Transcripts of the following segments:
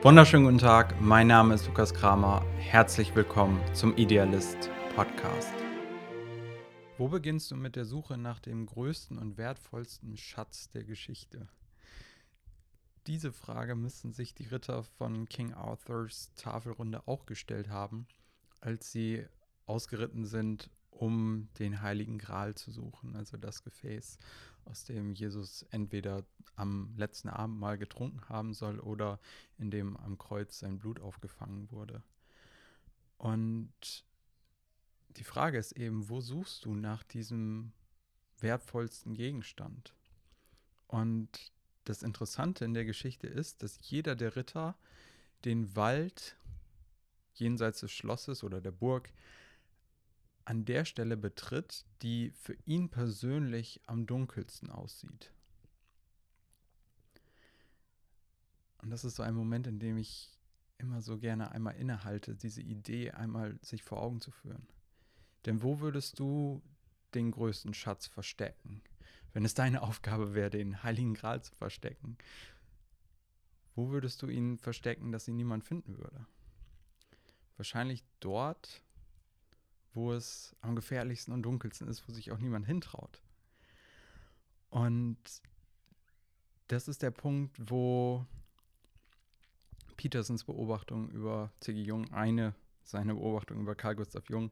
Wunderschönen guten Tag, mein Name ist Lukas Kramer. Herzlich willkommen zum Idealist Podcast. Wo beginnst du mit der Suche nach dem größten und wertvollsten Schatz der Geschichte? Diese Frage müssten sich die Ritter von King Arthurs Tafelrunde auch gestellt haben, als sie ausgeritten sind, um den heiligen Gral zu suchen, also das Gefäß, aus dem Jesus entweder am letzten Abend mal getrunken haben soll oder in dem am Kreuz sein Blut aufgefangen wurde. Und die Frage ist eben, wo suchst du nach diesem wertvollsten Gegenstand? Und das Interessante in der Geschichte ist, dass jeder der Ritter den Wald jenseits des Schlosses oder der Burg an der Stelle betritt, die für ihn persönlich am dunkelsten aussieht. Und das ist so ein Moment, in dem ich immer so gerne einmal innehalte, diese Idee einmal sich vor Augen zu führen. Denn wo würdest du den größten Schatz verstecken, wenn es deine Aufgabe wäre, den Heiligen Gral zu verstecken? Wo würdest du ihn verstecken, dass ihn niemand finden würde? Wahrscheinlich dort, wo es am gefährlichsten und dunkelsten ist, wo sich auch niemand hintraut. Und das ist der Punkt, wo Petersens Beobachtung über C.G. Jung, eine seiner Beobachtungen über Carl Gustav Jung,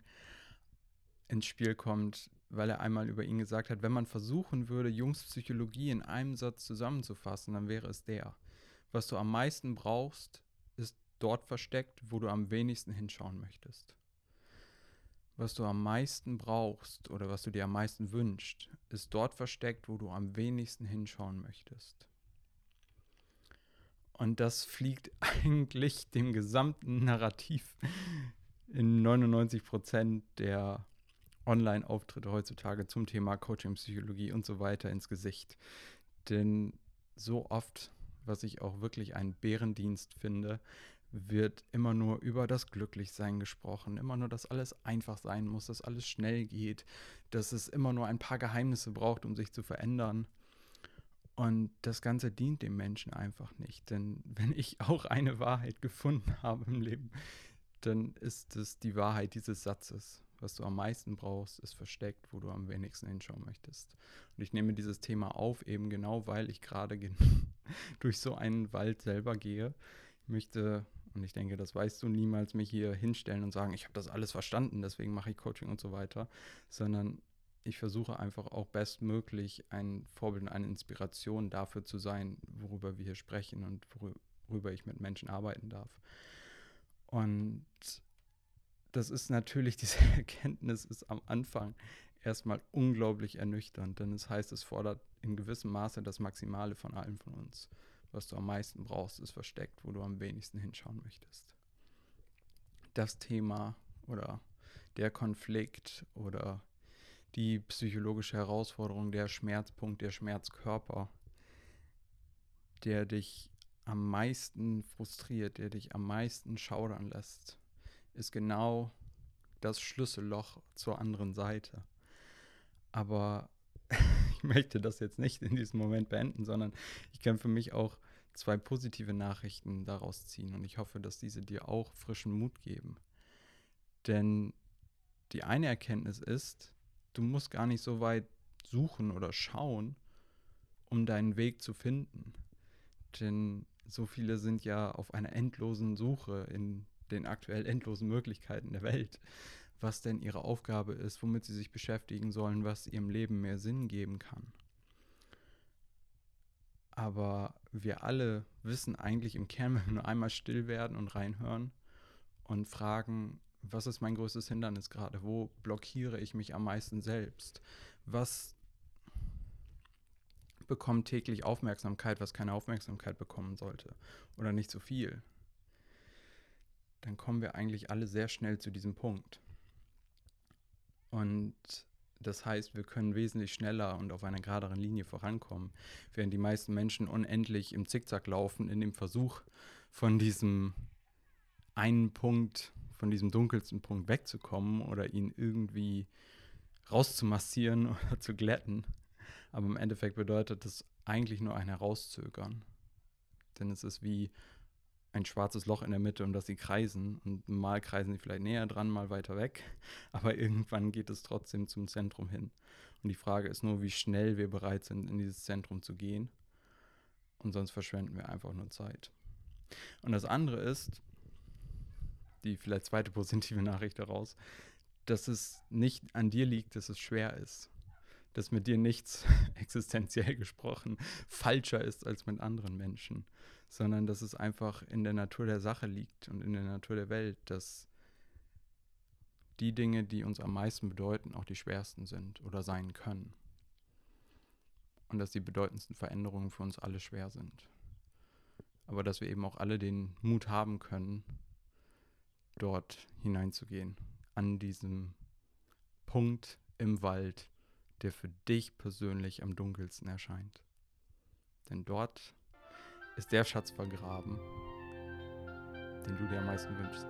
ins Spiel kommt, weil er einmal über ihn gesagt hat, wenn man versuchen würde, Jungs Psychologie in einem Satz zusammenzufassen, dann wäre es der. Was du am meisten brauchst, ist dort versteckt, wo du am wenigsten hinschauen möchtest was du am meisten brauchst oder was du dir am meisten wünschst, ist dort versteckt, wo du am wenigsten hinschauen möchtest. Und das fliegt eigentlich dem gesamten Narrativ in 99 Prozent der Online-Auftritte heutzutage zum Thema Coaching, Psychologie und so weiter ins Gesicht. Denn so oft, was ich auch wirklich einen Bärendienst finde, wird immer nur über das Glücklichsein gesprochen, immer nur, dass alles einfach sein muss, dass alles schnell geht, dass es immer nur ein paar Geheimnisse braucht, um sich zu verändern. Und das Ganze dient dem Menschen einfach nicht. Denn wenn ich auch eine Wahrheit gefunden habe im Leben, dann ist es die Wahrheit dieses Satzes. Was du am meisten brauchst, ist versteckt, wo du am wenigsten hinschauen möchtest. Und ich nehme dieses Thema auf, eben genau, weil ich gerade durch so einen Wald selber gehe. Ich möchte und ich denke, das weißt du niemals mich hier hinstellen und sagen, ich habe das alles verstanden, deswegen mache ich Coaching und so weiter, sondern ich versuche einfach auch bestmöglich ein Vorbild und eine Inspiration dafür zu sein, worüber wir hier sprechen und worüber ich mit Menschen arbeiten darf. Und das ist natürlich, diese Erkenntnis ist am Anfang erstmal unglaublich ernüchternd, denn es heißt, es fordert in gewissem Maße das Maximale von allen von uns was du am meisten brauchst, ist versteckt, wo du am wenigsten hinschauen möchtest. Das Thema oder der Konflikt oder die psychologische Herausforderung, der Schmerzpunkt, der Schmerzkörper, der dich am meisten frustriert, der dich am meisten schaudern lässt, ist genau das Schlüsselloch zur anderen Seite. Aber ich möchte das jetzt nicht in diesem Moment beenden, sondern ich kann für mich auch zwei positive Nachrichten daraus ziehen und ich hoffe, dass diese dir auch frischen Mut geben. Denn die eine Erkenntnis ist, du musst gar nicht so weit suchen oder schauen, um deinen Weg zu finden. Denn so viele sind ja auf einer endlosen Suche in den aktuell endlosen Möglichkeiten der Welt, was denn ihre Aufgabe ist, womit sie sich beschäftigen sollen, was ihrem Leben mehr Sinn geben kann. Aber wir alle wissen eigentlich im Kern, wenn wir nur einmal still werden und reinhören und fragen, was ist mein größtes Hindernis gerade? Wo blockiere ich mich am meisten selbst? Was bekommt täglich Aufmerksamkeit, was keine Aufmerksamkeit bekommen sollte? Oder nicht so viel? Dann kommen wir eigentlich alle sehr schnell zu diesem Punkt. Und das heißt, wir können wesentlich schneller und auf einer geraderen Linie vorankommen, während die meisten Menschen unendlich im Zickzack laufen, in dem Versuch, von diesem einen Punkt, von diesem dunkelsten Punkt wegzukommen oder ihn irgendwie rauszumassieren oder zu glätten. Aber im Endeffekt bedeutet das eigentlich nur ein Herauszögern. Denn es ist wie ein schwarzes Loch in der Mitte, um das sie kreisen. Und mal kreisen sie vielleicht näher dran, mal weiter weg. Aber irgendwann geht es trotzdem zum Zentrum hin. Und die Frage ist nur, wie schnell wir bereit sind, in dieses Zentrum zu gehen. Und sonst verschwenden wir einfach nur Zeit. Und das andere ist, die vielleicht zweite positive Nachricht daraus, dass es nicht an dir liegt, dass es schwer ist. Dass mit dir nichts existenziell gesprochen falscher ist als mit anderen Menschen, sondern dass es einfach in der Natur der Sache liegt und in der Natur der Welt, dass die Dinge, die uns am meisten bedeuten, auch die schwersten sind oder sein können. Und dass die bedeutendsten Veränderungen für uns alle schwer sind. Aber dass wir eben auch alle den Mut haben können, dort hineinzugehen, an diesem Punkt im Wald, der für dich persönlich am dunkelsten erscheint. Denn dort ist der Schatz vergraben, den du dir am meisten wünschst.